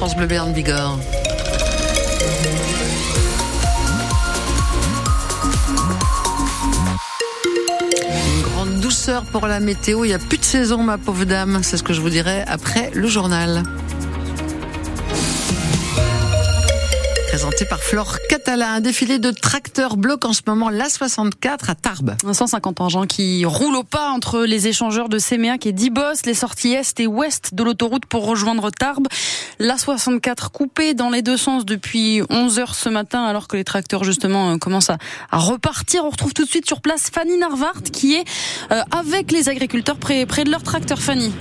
France Bleu Béarn Bigorre. Douceur pour la météo. Il n'y a plus de saison, ma pauvre dame. C'est ce que je vous dirai après le journal. Présenté par Flore Catala. Un défilé de tracteurs bloque en ce moment l'A64 à Tarbes. 150 engins qui roulent au pas entre les échangeurs de Séméac et d'Ibos, les sorties est et ouest de l'autoroute pour rejoindre Tarbes. L'A64 coupé dans les deux sens depuis 11 heures ce matin alors que les tracteurs justement euh, commencent à, repartir. On retrouve tout de suite sur place Fanny Narvart qui est euh, avec les agriculteurs près, près de leur tracteur Fanny.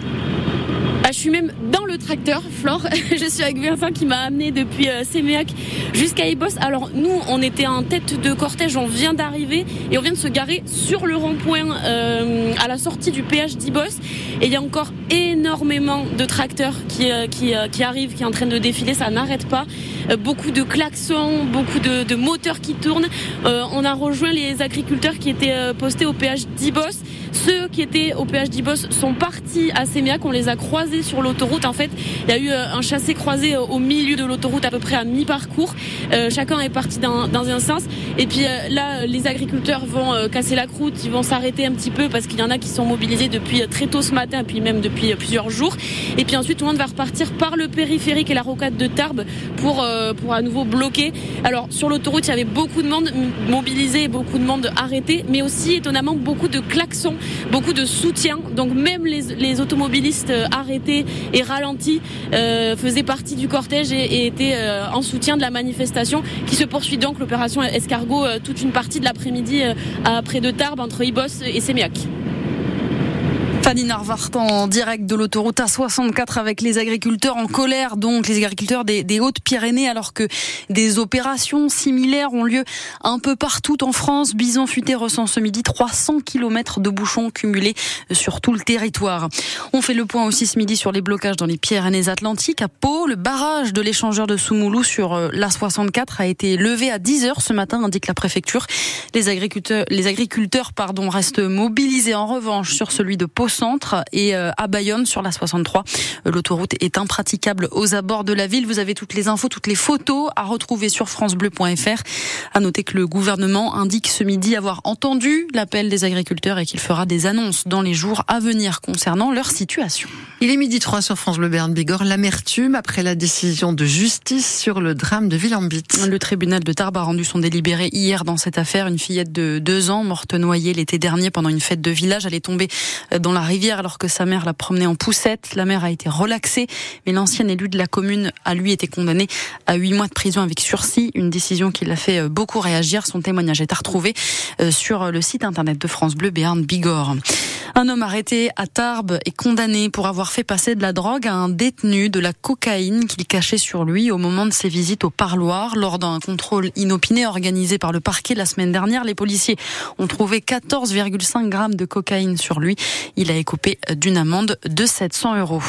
Ah, je suis même dans le tracteur, Flore. je suis avec Vincent qui m'a amené depuis euh, Séméac jusqu'à Ibos. Alors nous, on était en tête de cortège, on vient d'arriver et on vient de se garer sur le rond-point euh, à la sortie du péage d'Ibos. Et il y a encore énormément de tracteurs qui, euh, qui, qui arrivent, qui sont en train de défiler, ça n'arrête pas. beaucoup de klaxons, beaucoup de, de moteurs qui tournent. on a rejoint les agriculteurs qui étaient postés au péage d'Ibos. Ceux qui étaient au péage d'Ibos sont partis à Séméac, on les a croisés sur l'autoroute. En fait, il y a eu euh, un chassé croisé euh, au milieu de l'autoroute, à peu près à mi-parcours. Euh, chacun est parti dans, dans, un sens. Et puis là, les agriculteurs vont casser la croûte, ils vont s'arrêter un petit peu parce qu'il y en a qui sont mobilisés depuis très tôt ce matin, puis même depuis plusieurs jours. Et puis ensuite, tout le monde va repartir par le périphérique et la rocade de Tarbes pour, pour à nouveau bloquer. Alors, sur l'autoroute, il y avait beaucoup de monde mobilisé, beaucoup de monde arrêté, mais aussi étonnamment beaucoup de klaxons beaucoup de soutien. Donc même les, automobilistes euh, arrêtés et ralentis euh, faisaient partie du cortège et, étaient euh, en soutien de la manifestation qui se poursuit donc l'opération Escargot toute une partie de l'après-midi à près de Tarbes entre Ibos et Sémiac. Fanny Narvart en direct de l'autoroute A64 avec les agriculteurs en colère, donc les agriculteurs des, Hautes-Pyrénées, alors que des opérations similaires ont lieu un peu partout en France. Bison futé recense ce midi 300 km de bouchons cumulés sur tout le territoire. On fait le point aussi ce midi sur les blocages dans les Pyrénées-Atlantiques. À Pau, le barrage de l'échangeur de Soumoulou sur euh, l'A64 a été levé à 10 heures ce matin, indique la préfecture. Les agriculteurs, les agriculteurs pardon, restent mobilisés en revanche sur celui de Pau centre et euh, à Bayonne sur la 63. Euh, l'autoroute est impraticable aux abords de la ville. Vous avez toutes les infos, toutes les photos à retrouver sur francebleu.fr. À noter que le gouvernement indique ce midi avoir entendu l'appel des agriculteurs et qu'il fera des annonces dans les jours à venir concernant leur situation. Il est midi 3 sur France Bleu Berne Bigorre. L'amertume après la décision de justice sur le drame de Villambit. Le tribunal de Tarbes a rendu son délibéré hier dans cette affaire. Une fillette de deux ans morte noyée l'été dernier pendant une fête de village. Elle est tombée dans la rivière alors que sa mère l'a promenée en poussette. La mère a été relaxée, mais l'ancien élu de la commune a lui été condamné à huit mois de prison avec sursis. Une décision qui l'a fait euh, beaucoup réagir. Son témoignage est à retrouver euh, sur le site internet de France Bleu Béarn Bigorre. Un homme arrêté à Tarbes est condamné pour avoir fait passer de la drogue à un détenu de la cocaïne qu'il cachait sur lui au moment de ses visites au parloir. Lors d'un contrôle inopiné organisé par le parquet la semaine dernière, les policiers ont trouvé 14,5 grammes de cocaïne sur lui. Il a écopé d'une amende de 700 euros.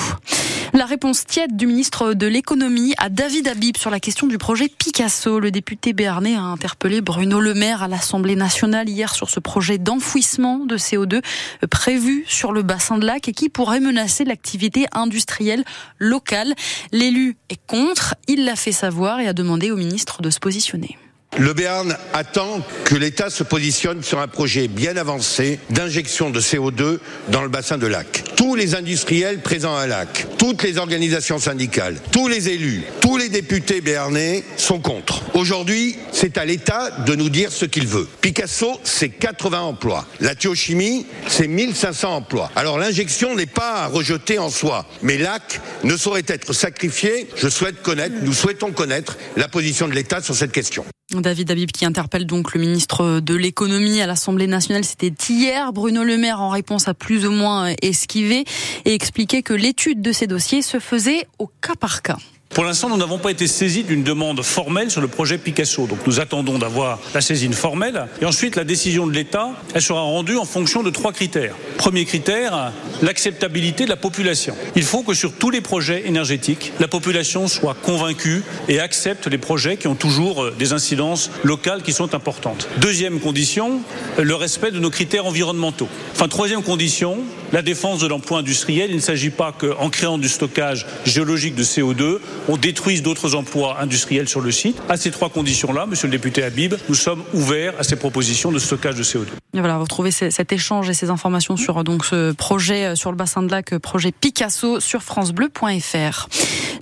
La réponse tiède du ministre de l'économie à David Habib sur la question du projet Picasso. Le député béarnais a interpellé Bruno Le Maire à l'Assemblée nationale hier sur ce projet d'enfouissement de CO2 prévu sur le bassin de lac et qui pourrait menacer l'activité industrielle locale. L'élu est contre. Il l'a fait savoir et a demandé au ministre de se positionner. Le Béarn attend que l'État se positionne sur un projet bien avancé d'injection de CO2 dans le bassin de lac. Tous les industriels présents à lac, toutes les organisations syndicales, tous les élus, tous les députés béarnais sont contre. Aujourd'hui, c'est à l'État de nous dire ce qu'il veut. Picasso, c'est 80 emplois. La thiochimie, c'est 1500 emplois. Alors l'injection n'est pas à rejeter en soi, mais lac ne saurait être sacrifié. Je souhaite connaître, nous souhaitons connaître la position de l'État sur cette question. David Habib qui interpelle donc le ministre de l'économie à l'Assemblée nationale. C'était hier. Bruno Le Maire en réponse a plus ou moins esquivé et expliqué que l'étude de ces dossiers se faisait au cas par cas. Pour l'instant, nous n'avons pas été saisis d'une demande formelle sur le projet Picasso. Donc nous attendons d'avoir la saisine formelle. Et ensuite, la décision de l'État, elle sera rendue en fonction de trois critères. Premier critère, l'acceptabilité de la population. Il faut que sur tous les projets énergétiques, la population soit convaincue et accepte les projets qui ont toujours euh, des incidences locales qui sont importantes. Deuxième condition, le respect de nos critères environnementaux. Enfin, troisième condition, la défense de l'emploi industriel. Il ne s'agit pas qu'en créant du stockage géologique de CO2, on détruise d'autres emplois industriels sur le site. À ces trois conditions-là, monsieur le député Habib, nous sommes ouverts à ces propositions de stockage de CO2. Et voilà, vous retrouvez cet échange et ces informations sur ce projet sur le bassin de lac, projet Picasso sur francebleu.fr.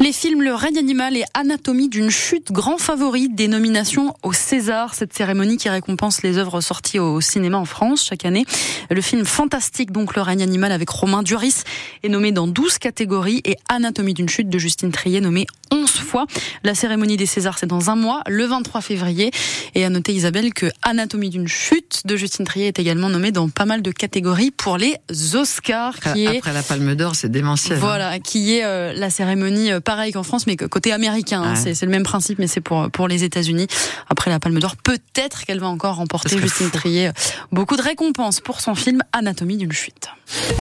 Les films Le règne animal et Anatomie d'une chute, grand favori des nominations au César, cette cérémonie qui récompense les œuvres sorties au cinéma en France chaque année. Le film fantastique, donc Le règne animal avec Romain Duris, est nommé dans 12 catégories et Anatomie d'une chute de Justine Trier nommé 11 fois. La cérémonie des Césars, c'est dans un mois, le 23 février. Et à noter, Isabelle, que Anatomie d'une chute de Justine Trier est également nommé dans pas mal de catégories pour les Oscars. Qui après, est... après la Palme d'Or, c'est démentiel. Hein. Voilà, qui est euh, la cérémonie euh, pareil qu'en France, mais côté américain. Hein. c'est le même principe, mais c'est pour, pour les États-Unis. Après la Palme d'Or, peut-être qu'elle va encore remporter, Justine Trier, beaucoup de récompenses pour son film Anatomie d'une chute.